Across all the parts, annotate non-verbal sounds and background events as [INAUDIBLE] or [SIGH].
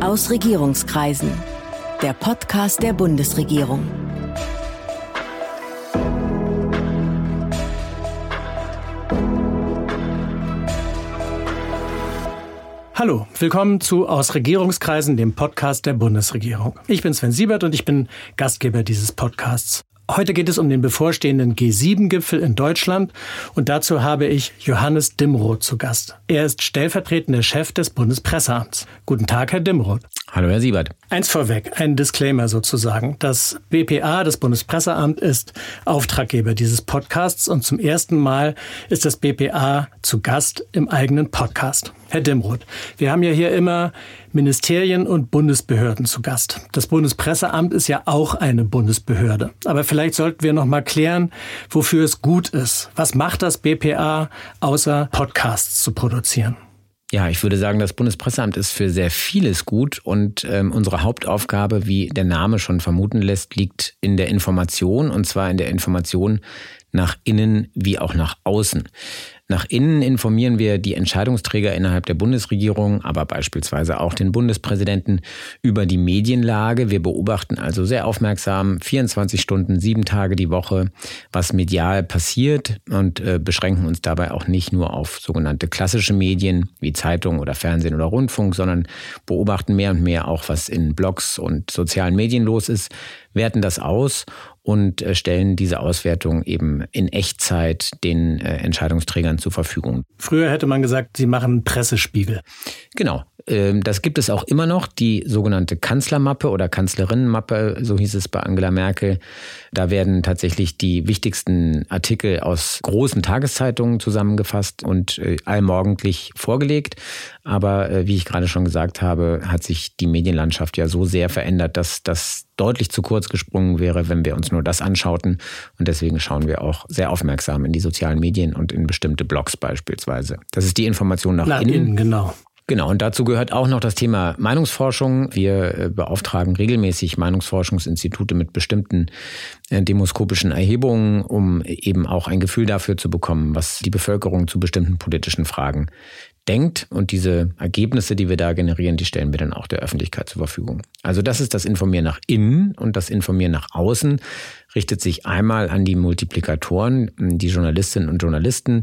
Aus Regierungskreisen. Der Podcast der Bundesregierung. Hallo, willkommen zu Aus Regierungskreisen, dem Podcast der Bundesregierung. Ich bin Sven Siebert und ich bin Gastgeber dieses Podcasts. Heute geht es um den bevorstehenden G7-Gipfel in Deutschland und dazu habe ich Johannes Dimroth zu Gast. Er ist stellvertretender Chef des Bundespresseamts. Guten Tag, Herr Dimroth. Hallo, Herr Siebert. Eins vorweg, ein Disclaimer sozusagen. Das BPA, das Bundespresseamt, ist Auftraggeber dieses Podcasts und zum ersten Mal ist das BPA zu Gast im eigenen Podcast. Herr Dimroth, wir haben ja hier immer Ministerien und Bundesbehörden zu Gast. Das Bundespresseamt ist ja auch eine Bundesbehörde. Aber vielleicht sollten wir noch mal klären, wofür es gut ist. Was macht das BPA, außer Podcasts zu produzieren? Ja, ich würde sagen, das Bundespresseamt ist für sehr vieles gut und ähm, unsere Hauptaufgabe, wie der Name schon vermuten lässt, liegt in der Information und zwar in der Information nach innen wie auch nach außen. Nach innen informieren wir die Entscheidungsträger innerhalb der Bundesregierung, aber beispielsweise auch den Bundespräsidenten über die Medienlage. Wir beobachten also sehr aufmerksam 24 Stunden, sieben Tage die Woche, was medial passiert und äh, beschränken uns dabei auch nicht nur auf sogenannte klassische Medien wie Zeitung oder Fernsehen oder Rundfunk, sondern beobachten mehr und mehr auch, was in Blogs und sozialen Medien los ist, werten das aus und äh, stellen diese Auswertung eben in Echtzeit den äh, Entscheidungsträgern zur Verfügung. Früher hätte man gesagt, sie machen Pressespiegel. Genau. Ähm, das gibt es auch immer noch, die sogenannte Kanzlermappe oder Kanzlerinnenmappe, so hieß es bei Angela Merkel. Da werden tatsächlich die wichtigsten Artikel aus großen Tageszeitungen zusammengefasst und äh, allmorgendlich vorgelegt. Aber wie ich gerade schon gesagt habe, hat sich die Medienlandschaft ja so sehr verändert, dass das deutlich zu kurz gesprungen wäre, wenn wir uns nur das anschauten. Und deswegen schauen wir auch sehr aufmerksam in die sozialen Medien und in bestimmte Blogs beispielsweise. Das ist die Information nach, nach innen. innen. Genau. Genau, und dazu gehört auch noch das Thema Meinungsforschung. Wir äh, beauftragen regelmäßig Meinungsforschungsinstitute mit bestimmten äh, demoskopischen Erhebungen, um eben auch ein Gefühl dafür zu bekommen, was die Bevölkerung zu bestimmten politischen Fragen denkt. Und diese Ergebnisse, die wir da generieren, die stellen wir dann auch der Öffentlichkeit zur Verfügung. Also das ist das Informieren nach innen und das Informieren nach außen richtet sich einmal an die Multiplikatoren, die Journalistinnen und Journalisten,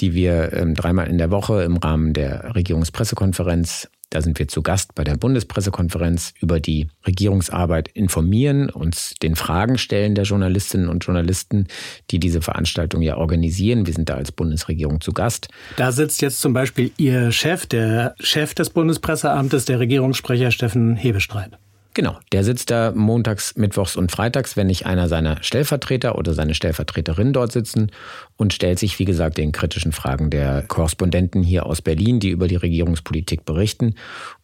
die wir ähm, dreimal in der Woche im Rahmen der Regierungspressekonferenz da sind wir zu Gast bei der Bundespressekonferenz über die Regierungsarbeit informieren, uns den Fragen stellen der Journalistinnen und Journalisten, die diese Veranstaltung ja organisieren. Wir sind da als Bundesregierung zu Gast. Da sitzt jetzt zum Beispiel Ihr Chef, der Chef des Bundespresseamtes, der Regierungssprecher Steffen Hebestreit. Genau, der sitzt da montags, mittwochs und freitags, wenn nicht einer seiner Stellvertreter oder seine Stellvertreterin dort sitzen und stellt sich, wie gesagt, den kritischen Fragen der Korrespondenten hier aus Berlin, die über die Regierungspolitik berichten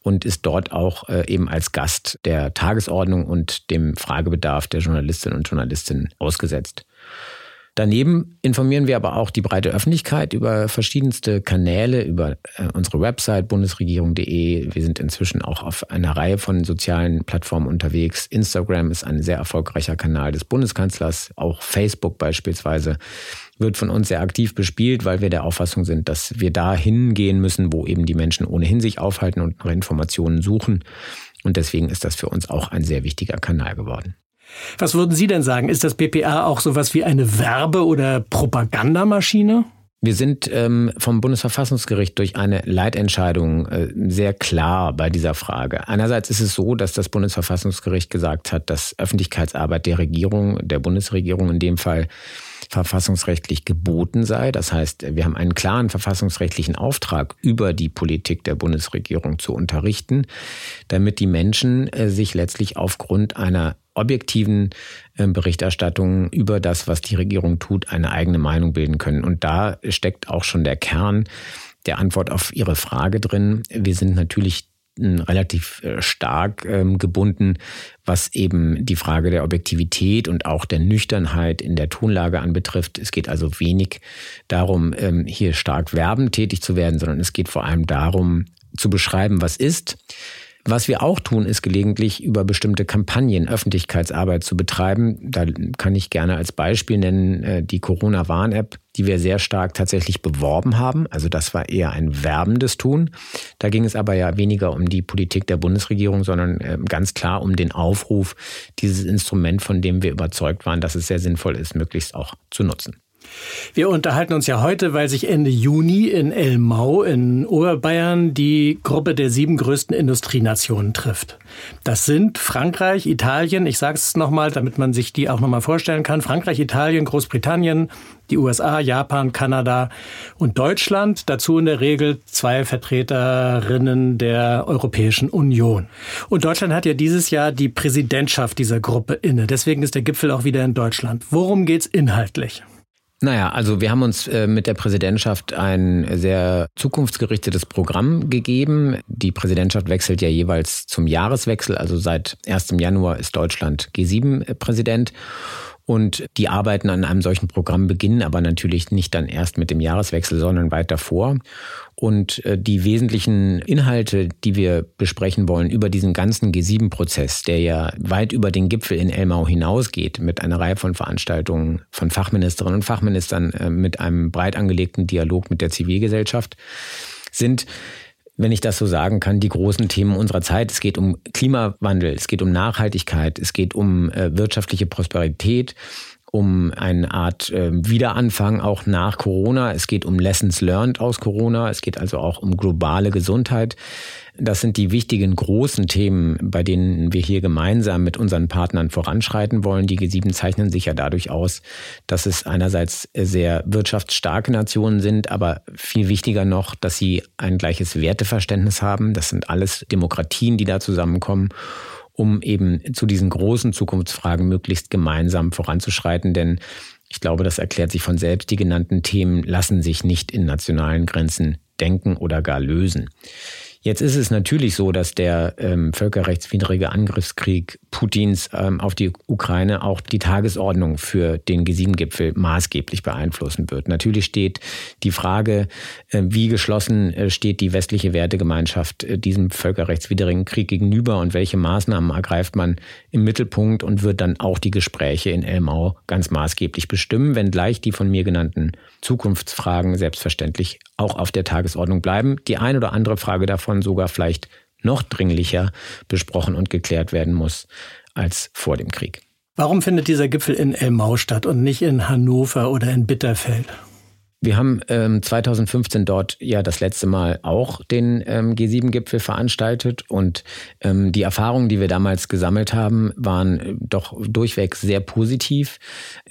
und ist dort auch äh, eben als Gast der Tagesordnung und dem Fragebedarf der Journalistinnen und Journalisten ausgesetzt. Daneben informieren wir aber auch die breite Öffentlichkeit über verschiedenste Kanäle, über äh, unsere Website bundesregierung.de. Wir sind inzwischen auch auf einer Reihe von sozialen Plattformen unterwegs. Instagram ist ein sehr erfolgreicher Kanal des Bundeskanzlers. Auch Facebook beispielsweise wird von uns sehr aktiv bespielt, weil wir der Auffassung sind, dass wir da hingehen müssen, wo eben die Menschen ohnehin sich aufhalten und nach Informationen suchen. Und deswegen ist das für uns auch ein sehr wichtiger Kanal geworden. Was würden Sie denn sagen? Ist das BPA auch sowas wie eine Werbe- oder Propagandamaschine? Wir sind ähm, vom Bundesverfassungsgericht durch eine Leitentscheidung äh, sehr klar bei dieser Frage. Einerseits ist es so, dass das Bundesverfassungsgericht gesagt hat, dass Öffentlichkeitsarbeit der Regierung, der Bundesregierung in dem Fall, verfassungsrechtlich geboten sei. Das heißt, wir haben einen klaren verfassungsrechtlichen Auftrag, über die Politik der Bundesregierung zu unterrichten, damit die Menschen äh, sich letztlich aufgrund einer objektiven ähm, Berichterstattung über das, was die Regierung tut, eine eigene Meinung bilden können. Und da steckt auch schon der Kern der Antwort auf Ihre Frage drin. Wir sind natürlich relativ äh, stark ähm, gebunden, was eben die Frage der Objektivität und auch der Nüchternheit in der Tonlage anbetrifft. Es geht also wenig darum, ähm, hier stark werbend tätig zu werden, sondern es geht vor allem darum, zu beschreiben, was ist, Was wir auch tun, ist gelegentlich über bestimmte Kampagnen Öffentlichkeitsarbeit zu betreiben. Da kann ich gerne als Beispiel nennen äh, die Corona-Warn-App, die wir sehr stark tatsächlich beworben haben. Also das war eher ein werbendes Tun. Da ging es aber ja weniger um die Politik der Bundesregierung, sondern ähm, ganz klar um den Aufruf, dieses Instrument, von dem wir überzeugt waren, dass es sehr sinnvoll ist, möglichst auch zu nutzen. Wir unterhalten uns ja heute, weil sich Ende Juni in Elmau in Oberbayern die Gruppe der sieben größten Industrienationen trifft. Das sind Frankreich, Italien, ich sage es nochmal, damit man sich die auch nochmal vorstellen kann, Frankreich, Italien, Großbritannien, die USA, Japan, Kanada und Deutschland. Dazu in der Regel zwei Vertreterinnen der Europäischen Union. Und Deutschland hat ja dieses Jahr die Präsidentschaft dieser Gruppe inne. Deswegen ist der Gipfel auch wieder in Deutschland. Worum geht's inhaltlich? Naja, also wir haben uns äh, mit der Präsidentschaft ein sehr zukunftsgerichtetes Programm gegeben. Die Präsidentschaft wechselt ja jeweils zum Jahreswechsel. Also seit 1. Januar ist Deutschland G7-Präsident. Und die Arbeiten an einem solchen Programm beginnen aber natürlich nicht dann erst mit dem Jahreswechsel, sondern weit davor. Und äh, die wesentlichen Inhalte, die wir besprechen wollen über diesen ganzen G7-Prozess, der ja weit über den Gipfel in Elmau hinausgeht, mit einer Reihe von Veranstaltungen von Fachministerinnen und Fachministern, äh, mit einem breit angelegten Dialog mit der Zivilgesellschaft, sind wenn ich das so sagen kann, die großen Themen unserer Zeit. Es geht um Klimawandel, es geht um Nachhaltigkeit, es geht um äh, wirtschaftliche Prosperität, um eine Art äh, Wiederanfang auch nach Corona. Es geht um Lessons learned aus Corona. Es geht also auch um globale Gesundheit. Das sind die wichtigen großen Themen, bei denen wir hier gemeinsam mit unseren Partnern voranschreiten wollen. Die G7 zeichnen sich ja dadurch aus, dass es einerseits sehr wirtschaftsstarke Nationen sind, aber viel wichtiger noch, dass sie ein gleiches Werteverständnis haben. Das sind alles Demokratien, die da zusammenkommen um eben zu diesen großen Zukunftsfragen möglichst gemeinsam voranzuschreiten. Denn ich glaube, das erklärt sich von selbst. Die genannten Themen lassen sich nicht in nationalen Grenzen denken oder gar lösen. Jetzt ist es natürlich so, dass der ähm, völkerrechtswidrige Angriffskrieg Putins ähm, auf die Ukraine auch die Tagesordnung für den G7-Gipfel maßgeblich beeinflussen wird. Natürlich steht die Frage, äh, wie geschlossen äh, steht die westliche Wertegemeinschaft äh, diesem völkerrechtswidrigen Krieg gegenüber und welche Maßnahmen ergreift man im Mittelpunkt und wird dann auch die Gespräche in Elmau ganz maßgeblich bestimmen, wenngleich die von mir genannten Zukunftsfragen selbstverständlich auch auf der Tagesordnung bleiben. Die ein oder andere Frage davon sogar vielleicht noch dringlicher besprochen und geklärt werden muss als vor dem Krieg. Warum findet dieser Gipfel in Elmau statt und nicht in Hannover oder in Bitterfeld? Wir haben ähm, 2015 dort ja das letzte Mal auch den ähm, G7-Gipfel veranstaltet und ähm, die Erfahrungen, die wir damals gesammelt haben, waren äh, doch durchweg sehr positiv.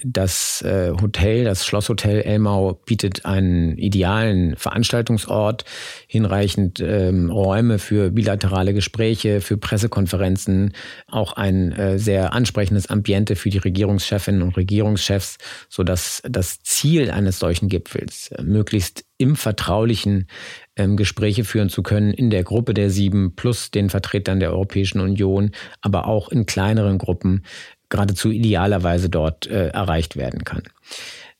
Das äh, Hotel, das Schlosshotel Elmau bietet einen idealen Veranstaltungsort, hinreichend ähm, Räume für bilaterale Gespräche, für Pressekonferenzen, auch ein äh, sehr ansprechendes Ambiente für die Regierungschefinnen und Regierungschefs, sodass das Ziel eines solchen Gipfels Gipfels äh, möglichst im Vertraulichen ähm, Gespräche führen zu können in der Gruppe der sieben plus den Vertretern der Europäischen Union, aber auch in kleineren Gruppen geradezu idealerweise dort äh, erreicht werden kann.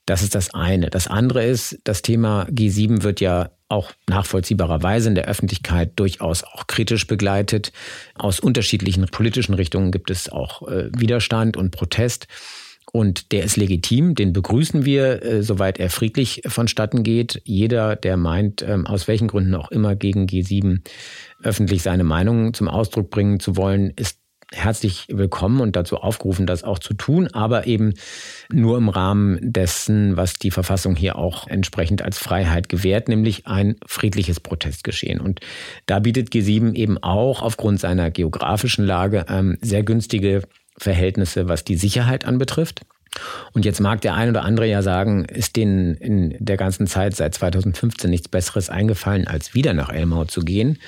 Das ist das eine. Das andere ist, das Thema G7 wird ja auch nachvollziehbarerweise in der Öffentlichkeit durchaus auch kritisch begleitet. Aus unterschiedlichen politischen Richtungen gibt es auch äh, Widerstand und Protest. Und der ist legitim, den begrüßen wir, äh, soweit er friedlich vonstatten geht. Jeder, der meint, ähm, aus welchen Gründen auch immer gegen G7 öffentlich seine Meinung zum Ausdruck bringen zu wollen, ist herzlich willkommen und dazu aufgerufen, das auch zu tun, aber eben nur im Rahmen dessen, was die Verfassung hier auch entsprechend als Freiheit gewährt, nämlich ein friedliches Protestgeschehen. Und da bietet G7 eben auch aufgrund seiner geografischen Lage ähm, sehr günstige Verhältnisse, was die Sicherheit anbetrifft. Und jetzt mag der ein oder andere ja sagen, ist denen in der ganzen Zeit seit 2015 nichts Besseres eingefallen, als wieder nach Elmau zu gehen.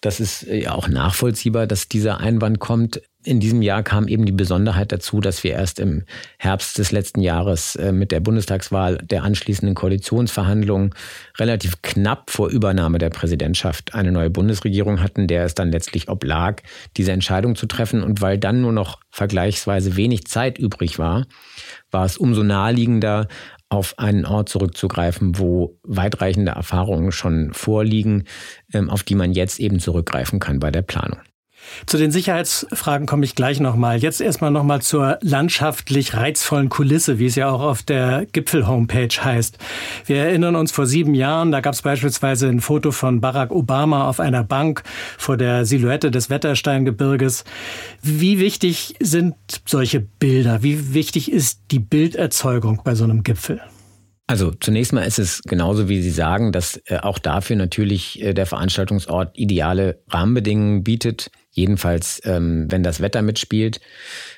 Das ist ja auch nachvollziehbar, dass dieser Einwand kommt. In diesem Jahr kam eben die Besonderheit dazu, dass wir erst im Herbst des letzten Jahres äh, mit der Bundestagswahl der anschließenden Koalitionsverhandlungen relativ knapp vor Übernahme der Präsidentschaft eine neue Bundesregierung hatten, der es dann letztlich oblag, diese Entscheidung zu treffen. Und weil dann nur noch vergleichsweise wenig Zeit übrig war, war es umso naheliegender, auf einen Ort zurückzugreifen, wo weitreichende Erfahrungen schon vorliegen, ähm, auf die man jetzt eben zurückgreifen kann bei der Planung. Zu den Sicherheitsfragen komme ich gleich nochmal. Jetzt erstmal nochmal zur landschaftlich reizvollen Kulisse, wie es ja auch auf der Gipfel-Homepage heißt. Wir erinnern uns vor sieben Jahren, da gab es beispielsweise ein Foto von Barack Obama auf einer Bank vor der Silhouette des Wettersteingebirges. Wie wichtig sind solche Bilder? Wie wichtig ist die Bilderzeugung bei so einem Gipfel? Also zunächst mal ist es genauso, wie Sie sagen, dass äh, auch dafür natürlich äh, der Veranstaltungsort ideale Rahmenbedingungen bietet. Jedenfalls, ähm, wenn das Wetter mitspielt.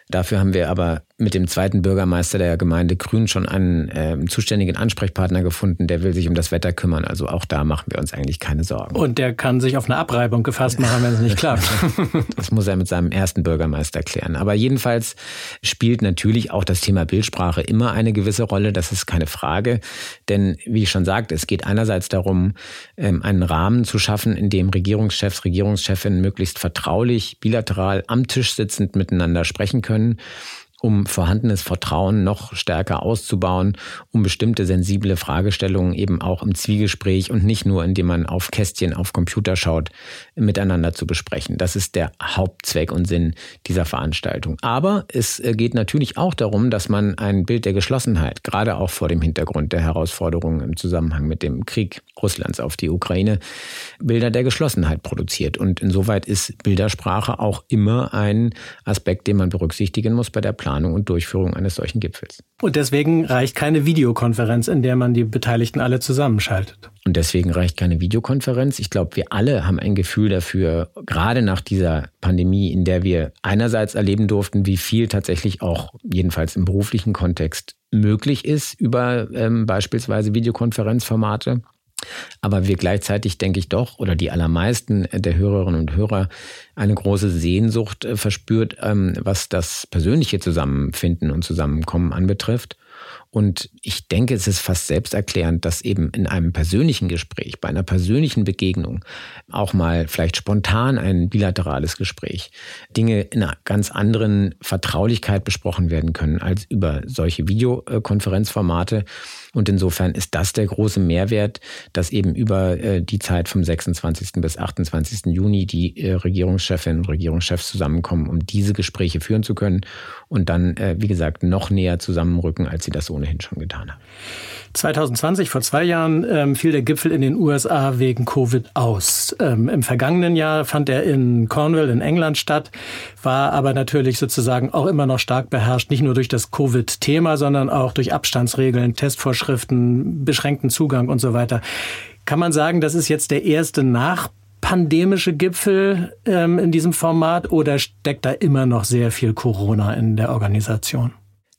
Dafür haben wir aber mit dem zweiten Bürgermeister der Gemeinde Grün schon einen äh, zuständigen Ansprechpartner gefunden, der will sich um das Wetter kümmern. Also auch da machen wir uns eigentlich keine Sorgen. Und der kann sich auf eine Abreibung gefasst machen, wenn es nicht klappt. [LAUGHS] das muss er mit seinem ersten Bürgermeister klären. Aber jedenfalls spielt natürlich auch das Thema Bildsprache immer eine gewisse Rolle. Das ist keine Frage. Denn wie ich schon sagte, es geht einerseits darum, ähm, einen Rahmen zu schaffen, in dem Regierungschefs, Regierungschefinnen möglichst vertraulich, bilateral am Tisch sitzend miteinander sprechen können können, um vorhandenes Vertrauen noch stärker auszubauen, um bestimmte sensible Fragestellungen eben auch im Zwiegespräch und nicht nur, indem man auf Kästchen auf Computer schaut, miteinander zu besprechen. Das ist der Hauptzweck und Sinn dieser Veranstaltung. Aber es äh, geht natürlich auch darum, dass man ein Bild der Geschlossenheit, gerade auch vor dem Hintergrund der Herausforderungen im Zusammenhang mit dem Krieg Russlands auf die Ukraine, Bilder der Geschlossenheit produziert. Und insoweit ist Bildersprache auch immer ein Aspekt, den man berücksichtigen muss bei der Planung und Durchführung eines solchen Gipfels. Und deswegen reicht keine Videokonferenz, in der man die Beteiligten alle zusammenschaltet. Und deswegen reicht keine Videokonferenz. Ich glaube, wir alle haben ein Gefühl dafür, gerade nach dieser Pandemie, in der wir einerseits erleben durften, wie viel tatsächlich auch jedenfalls im beruflichen Kontext möglich ist über ähm, beispielsweise Videokonferenzformate. Aber wir gleichzeitig, denke ich doch, oder die allermeisten der Hörerinnen und Hörer eine große Sehnsucht äh, verspürt, ähm, was das persönliche Zusammenfinden und Zusammenkommen anbetrifft. Und ich denke, es ist fast selbsterklärend, dass eben in einem persönlichen Gespräch, bei einer persönlichen Begegnung, auch mal vielleicht spontan ein bilaterales Gespräch, Dinge in einer ganz anderen Vertraulichkeit besprochen werden können als über solche Videokonferenzformate. Und insofern ist das der große Mehrwert, dass eben über äh, die Zeit vom 26. bis 28. Juni die äh, Regierungschefinnen und Regierungschefs zusammenkommen, um diese Gespräche führen zu können und dann, äh, wie gesagt, noch näher zusammenrücken, als sie das ohnehin schon getan haben. 2020, vor zwei Jahren, ähm, fiel der Gipfel in den USA wegen Covid aus. Ähm, Im vergangenen Jahr fand er in Cornwall in England statt, war aber natürlich sozusagen auch immer noch stark beherrscht, nicht nur durch das Covid-Thema, sondern auch durch Abstandsregeln, Testvorschriften, beschränkten Zugang und so weiter. Kann man sagen, das ist jetzt der erste nachpandemische Gipfel ähm, in diesem Format oder steckt da immer noch sehr viel Corona in der Organisation?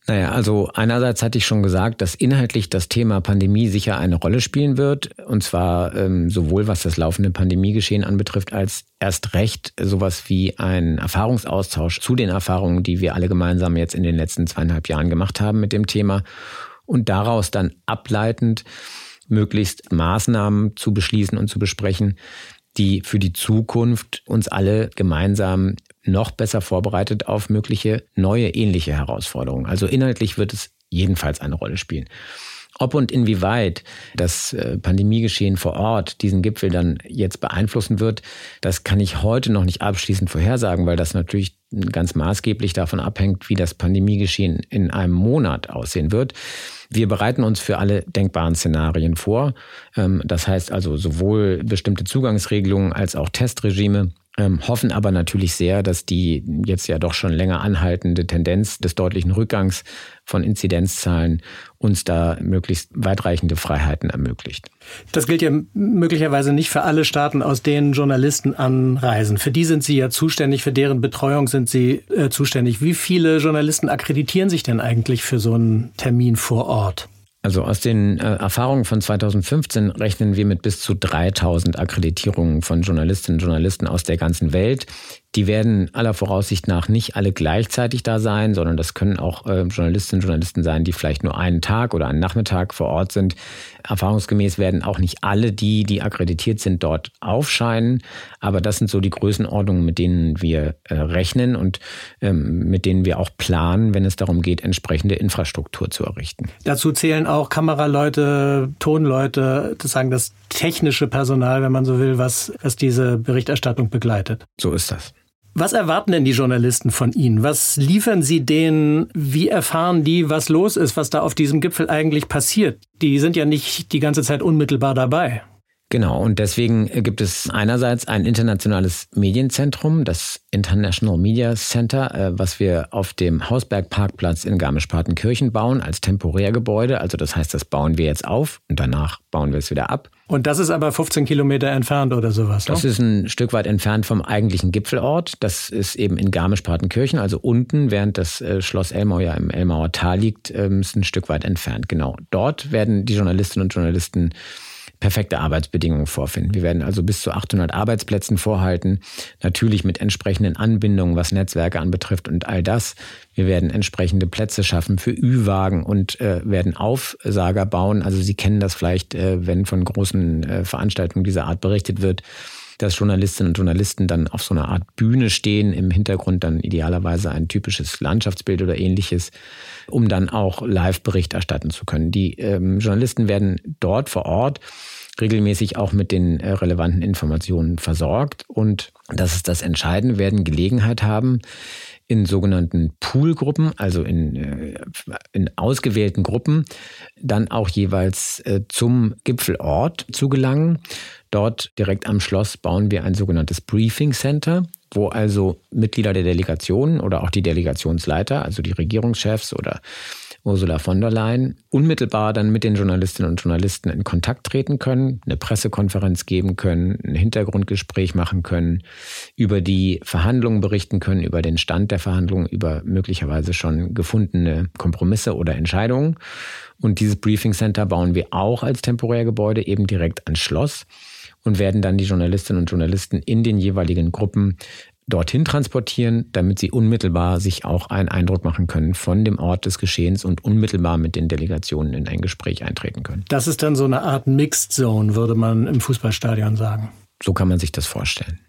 Naja, also einerseits hatte ich schon gesagt, dass inhaltlich das Thema Pandemie sicher eine Rolle spielen wird. Und zwar ähm, sowohl was das laufende Pandemiegeschehen anbetrifft, als erst recht sowas wie ein Erfahrungsaustausch zu den Erfahrungen, die wir alle gemeinsam jetzt in den letzten zweieinhalb Jahren gemacht haben mit dem Thema. Und daraus dann ableitend möglichst Maßnahmen zu beschließen und zu besprechen, die für die Zukunft uns alle gemeinsam noch besser vorbereitet auf mögliche neue ähnliche Herausforderungen. Also inhaltlich wird es jedenfalls eine Rolle spielen. Ob und inwieweit das äh, Pandemiegeschehen vor Ort diesen Gipfel dann jetzt beeinflussen wird, das kann ich heute noch nicht abschließend vorhersagen, weil das natürlich ganz maßgeblich davon abhängt, wie das Pandemiegeschehen in einem Monat aussehen wird. Wir bereiten uns für alle denkbaren Szenarien vor. Ähm, das heißt also sowohl bestimmte Zugangsregelungen als auch Testregime ähm, hoffen aber natürlich sehr, dass die jetzt ja doch schon länger anhaltende Tendenz des deutlichen Rückgangs von Inzidenzzahlen uns da möglichst weitreichende Freiheiten ermöglicht. Das gilt ja möglicherweise nicht für alle Staaten, aus denen Journalisten anreisen. Für die sind Sie ja zuständig, für deren Betreuung sind Sie äh, zuständig. Wie viele Journalisten akkreditieren sich denn eigentlich für so einen Termin vor Ort? Also aus den äh, Erfahrungen von 2015 rechnen wir mit bis zu 3000 Akkreditierungen von Journalistinnen und Journalisten aus der ganzen Welt, Die werden aller Voraussicht nach nicht alle gleichzeitig da sein, sondern das können auch äh, Journalistinnen und Journalisten sein, die vielleicht nur einen Tag oder einen Nachmittag vor Ort sind. Erfahrungsgemäß werden auch nicht alle die, die akkreditiert sind, dort aufscheinen. Aber das sind so die Größenordnungen, mit denen wir äh, rechnen und ähm, mit denen wir auch planen, wenn es darum geht, entsprechende Infrastruktur zu errichten. Dazu zählen auch Kameraleute, Tonleute, das sagen das technische Personal, wenn man so will, was, was diese Berichterstattung begleitet. So ist das. Was erwarten denn die Journalisten von Ihnen? Was liefern Sie denen? Wie erfahren die, was los ist, was da auf diesem Gipfel eigentlich passiert? Die sind ja nicht die ganze Zeit unmittelbar dabei. Genau, und deswegen gibt es einerseits ein internationales Medienzentrum, das International Media Center, äh, was wir auf dem Hausberg-Parkplatz in Garmisch-Partenkirchen bauen als Temporärgebäude. Also das heißt, das bauen wir jetzt auf und danach bauen wir es wieder ab. Und das ist aber 15 Kilometer entfernt oder sowas? Das ne? ist ein Stück weit entfernt vom eigentlichen Gipfelort. Das ist eben in Garmisch-Partenkirchen, also unten, während das äh, Schloss Elmau ja im Elmauer Tal liegt, ähm, ist ein Stück weit entfernt. Genau. Dort werden die Journalistinnen und Journalisten perfekte Arbeitsbedingungen vorfinden. Wir werden also bis zu 800 Arbeitsplätzen vorhalten, natürlich mit entsprechenden Anbindungen, was Netzwerke anbetrifft und all das. Wir werden entsprechende Plätze schaffen für Ü-Wagen und äh, werden Aufsager bauen. Also Sie kennen das vielleicht, äh, wenn von großen äh, Veranstaltungen dieser Art berichtet wird dass Journalistinnen und Journalisten dann auf so einer Art Bühne stehen, im Hintergrund dann idealerweise ein typisches Landschaftsbild oder ähnliches um dann auch Live-Bericht erstatten zu können. Die ähm, Journalisten werden dort vor Ort regelmäßig auch mit den äh, relevanten Informationen versorgt und das ist das Entscheidende, werden Gelegenheit haben, in sogenannten Poolgruppen, also in, äh, in ausgewählten Gruppen, dann auch jeweils äh, zum Gipfelort zu gelangen. Dort direkt am Schloss bauen wir ein sogenanntes Briefing Center wo also Mitglieder der Delegation oder auch die Delegationsleiter, also die Regierungschefs oder Ursula von der Leyen, unmittelbar dann mit den Journalistinnen und Journalisten in Kontakt treten können, eine Pressekonferenz geben können, ein Hintergrundgespräch machen können, über die Verhandlungen berichten können, über den Stand der Verhandlungen, über möglicherweise schon gefundene Kompromisse oder Entscheidungen. Und dieses Briefing Center bauen wir auch als Temporärgebäude eben direkt ans Schloss und werden dann die Journalistinnen und Journalisten in den jeweiligen Gruppen dorthin transportieren, damit sie unmittelbar sich auch einen Eindruck machen können von dem Ort des Geschehens und unmittelbar mit den Delegationen in ein Gespräch eintreten können. Das ist dann so eine Art Mixed Zone, würde man im Fußballstadion sagen. So kann man sich das vorstellen.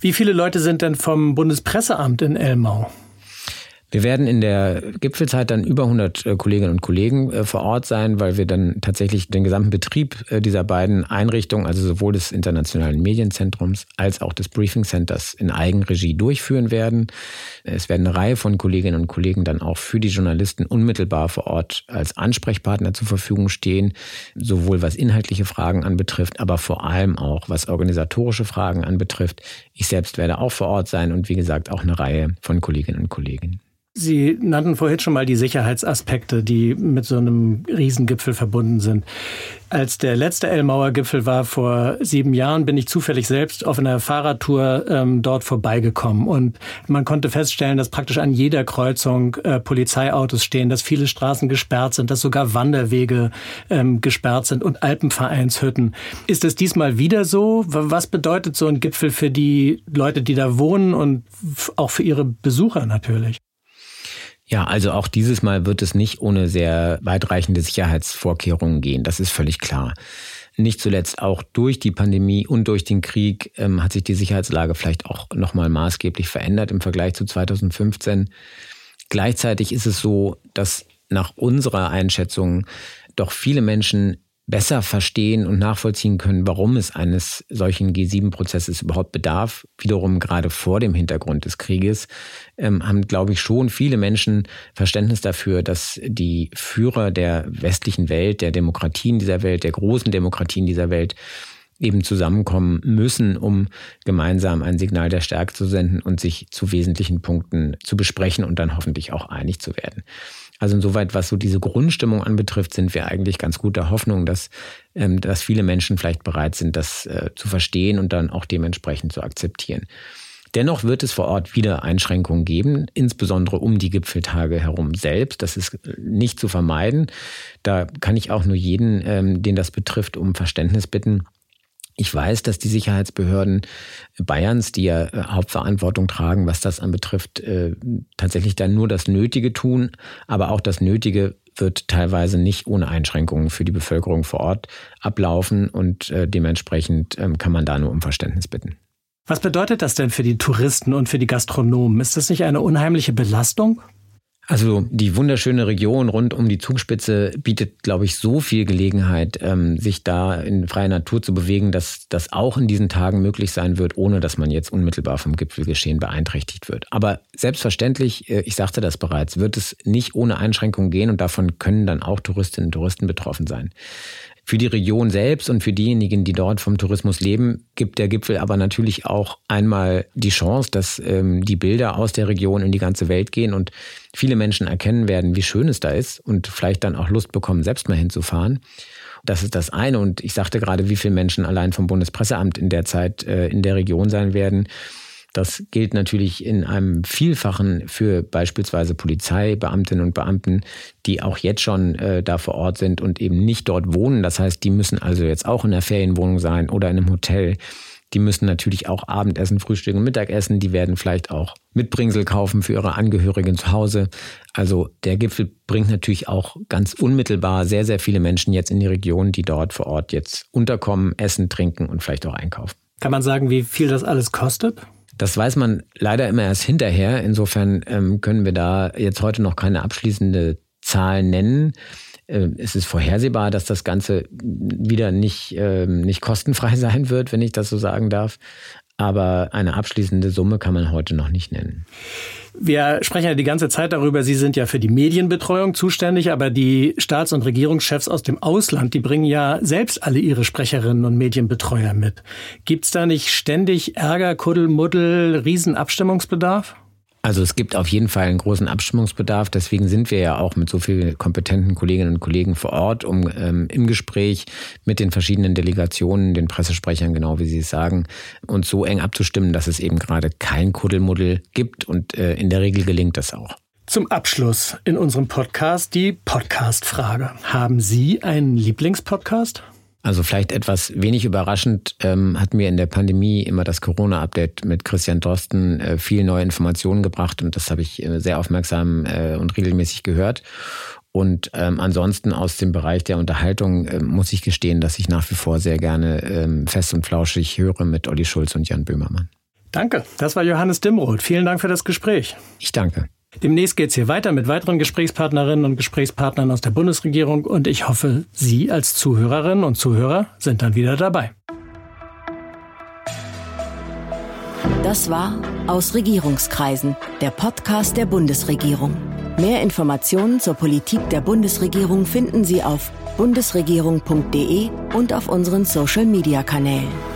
Wie viele Leute sind denn vom Bundespresseamt in Elmau? Wir werden in der Gipfelzeit dann über 100 äh, Kolleginnen und Kollegen äh, vor Ort sein, weil wir dann tatsächlich den gesamten Betrieb äh, dieser beiden Einrichtungen, also sowohl des Internationalen Medienzentrums als auch des Briefing Centers in Eigenregie durchführen werden. Es werden eine Reihe von Kolleginnen und Kollegen dann auch für die Journalisten unmittelbar vor Ort als Ansprechpartner zur Verfügung stehen, sowohl was inhaltliche Fragen anbetrifft, aber vor allem auch was organisatorische Fragen anbetrifft. Ich selbst werde auch vor Ort sein und wie gesagt auch eine Reihe von Kolleginnen und Kollegen. Sie nannten vorhin schon mal die Sicherheitsaspekte, die mit so einem Riesengipfel verbunden sind. Als der letzte Elmauer Gipfel war vor sieben Jahren, bin ich zufällig selbst auf einer Fahrradtour ähm, dort vorbeigekommen und man konnte feststellen, dass praktisch an jeder Kreuzung äh, Polizeiautos stehen, dass viele Straßen gesperrt sind, dass sogar Wanderwege ähm, gesperrt sind und Alpenvereinshütten. Ist es diesmal wieder so? Was bedeutet so ein Gipfel für die Leute, die da wohnen und auch für ihre Besucher natürlich? Ja, also auch dieses Mal wird es nicht ohne sehr weitreichende Sicherheitsvorkehrungen gehen. Das ist völlig klar. Nicht zuletzt auch durch die Pandemie und durch den Krieg ähm, hat sich die Sicherheitslage vielleicht auch nochmal maßgeblich verändert im Vergleich zu 2015. Gleichzeitig ist es so, dass nach unserer Einschätzung doch viele Menschen besser verstehen und nachvollziehen können, warum es eines solchen G7-Prozesses überhaupt bedarf. Wiederum gerade vor dem Hintergrund des Krieges ähm, haben, glaube ich, schon viele Menschen Verständnis dafür, dass die Führer der westlichen Welt, der Demokratien dieser Welt, der großen Demokratien dieser Welt eben zusammenkommen müssen, um gemeinsam ein Signal der Stärke zu senden und sich zu wesentlichen Punkten zu besprechen und dann hoffentlich auch einig zu werden. Also insoweit, was so diese Grundstimmung anbetrifft, sind wir eigentlich ganz guter Hoffnung, dass, ähm, dass viele Menschen vielleicht bereit sind, das äh, zu verstehen und dann auch dementsprechend zu akzeptieren. Dennoch wird es vor Ort wieder Einschränkungen geben, insbesondere um die Gipfeltage herum selbst. Das ist äh, nicht zu vermeiden. Da kann ich auch nur jeden, ähm, den das betrifft, um Verständnis bitten. Ich weiß, dass die Sicherheitsbehörden Bayerns, die ja äh, Hauptverantwortung tragen, was das anbetrifft, äh, tatsächlich dann nur das Nötige tun, aber auch das Nötige wird teilweise nicht ohne Einschränkungen für die Bevölkerung vor Ort ablaufen und äh, dementsprechend ähm, kann man da nur um Verständnis bitten. Was bedeutet das denn für die Touristen und für die Gastronomen? Ist das nicht eine unheimliche Belastung? Also die wunderschöne Region rund um die Zugspitze bietet, glaube ich, so viel Gelegenheit, ähm, sich da in freier Natur zu bewegen, dass das auch in diesen Tagen möglich sein wird, ohne dass man jetzt unmittelbar vom Gipfelgeschehen beeinträchtigt wird. Aber selbstverständlich, äh, ich sagte das bereits, wird es nicht ohne Einschränkungen gehen und davon können dann auch Touristinnen und Touristen betroffen sein. Für die Region selbst und für diejenigen, die dort vom Tourismus leben, gibt der Gipfel aber natürlich auch einmal die Chance, dass ähm, die Bilder aus der Region in die ganze Welt gehen und viele Menschen erkennen werden, wie schön es da ist und vielleicht dann auch Lust bekommen, selbst mal hinzufahren. Das ist das eine. Und ich sagte gerade, wie viele Menschen allein vom Bundespresseamt in der Zeit äh, in der Region sein werden. Das gilt natürlich in einem Vielfachen für beispielsweise Polizeibeamtinnen und Beamten, die auch jetzt schon äh, da vor Ort sind und eben nicht dort wohnen. Das heißt, die müssen also jetzt auch in der Ferienwohnung sein oder in einem Hotel. Die müssen natürlich auch Abendessen, Frühstück und Mittagessen. Die werden vielleicht auch Mitbringsel kaufen für ihre Angehörigen zu Hause. Also der Gipfel bringt natürlich auch ganz unmittelbar sehr, sehr viele Menschen jetzt in die Region, die dort vor Ort jetzt unterkommen, essen, trinken und vielleicht auch einkaufen. Kann man sagen, wie viel das alles kostet? Das weiß man leider immer erst hinterher. Insofern ähm, können wir da jetzt heute noch keine abschließende Zahl nennen. Ähm, es ist vorhersehbar, dass das Ganze wieder nicht, ähm, nicht kostenfrei [LAUGHS] sein wird, wenn ich das so sagen darf. Aber eine abschließende Summe kann man heute noch nicht nennen. Wir sprechen ja die ganze Zeit darüber, Sie sind ja für die Medienbetreuung zuständig, aber die Staats- und Regierungschefs aus dem Ausland, die bringen ja selbst alle ihre Sprecherinnen und Medienbetreuer mit. Gibt's da nicht ständig Ärger, Kuddelmuddel, Riesenabstimmungsbedarf? Also es gibt auf jeden Fall einen großen Abstimmungsbedarf. Deswegen sind wir ja auch mit so vielen kompetenten Kolleginnen und Kollegen vor Ort, um ähm, im Gespräch mit den verschiedenen Delegationen, den Pressesprechern, genau wie Sie es sagen, uns so eng abzustimmen, dass es eben gerade kein Kuddelmuddel gibt. Und äh, in der Regel gelingt das auch. Zum Abschluss in unserem Podcast die Podcast-Frage. Haben Sie einen Lieblingspodcast? Also vielleicht etwas wenig überraschend ähm, hat mir in der Pandemie immer das Corona-Update mit Christian Drosten äh, viel neue Informationen gebracht und das habe ich äh, sehr aufmerksam äh, und regelmäßig gehört. Und ähm, ansonsten aus dem Bereich der Unterhaltung äh, muss ich gestehen, dass ich nach wie vor sehr gerne ähm, fest und flauschig höre mit Olli Schulz und Jan Böhmermann. Danke. Das war Johannes Dimroth. Vielen Dank für das Gespräch. Ich danke. Demnächst geht es hier weiter mit weiteren Gesprächspartnerinnen und Gesprächspartnern aus der Bundesregierung und ich hoffe, Sie als Zuhörerinnen und Zuhörer sind dann wieder dabei. Das war Aus Regierungskreisen, der Podcast der Bundesregierung. Mehr Informationen zur Politik der Bundesregierung finden Sie auf bundesregierung.de und auf unseren Social-Media-Kanälen.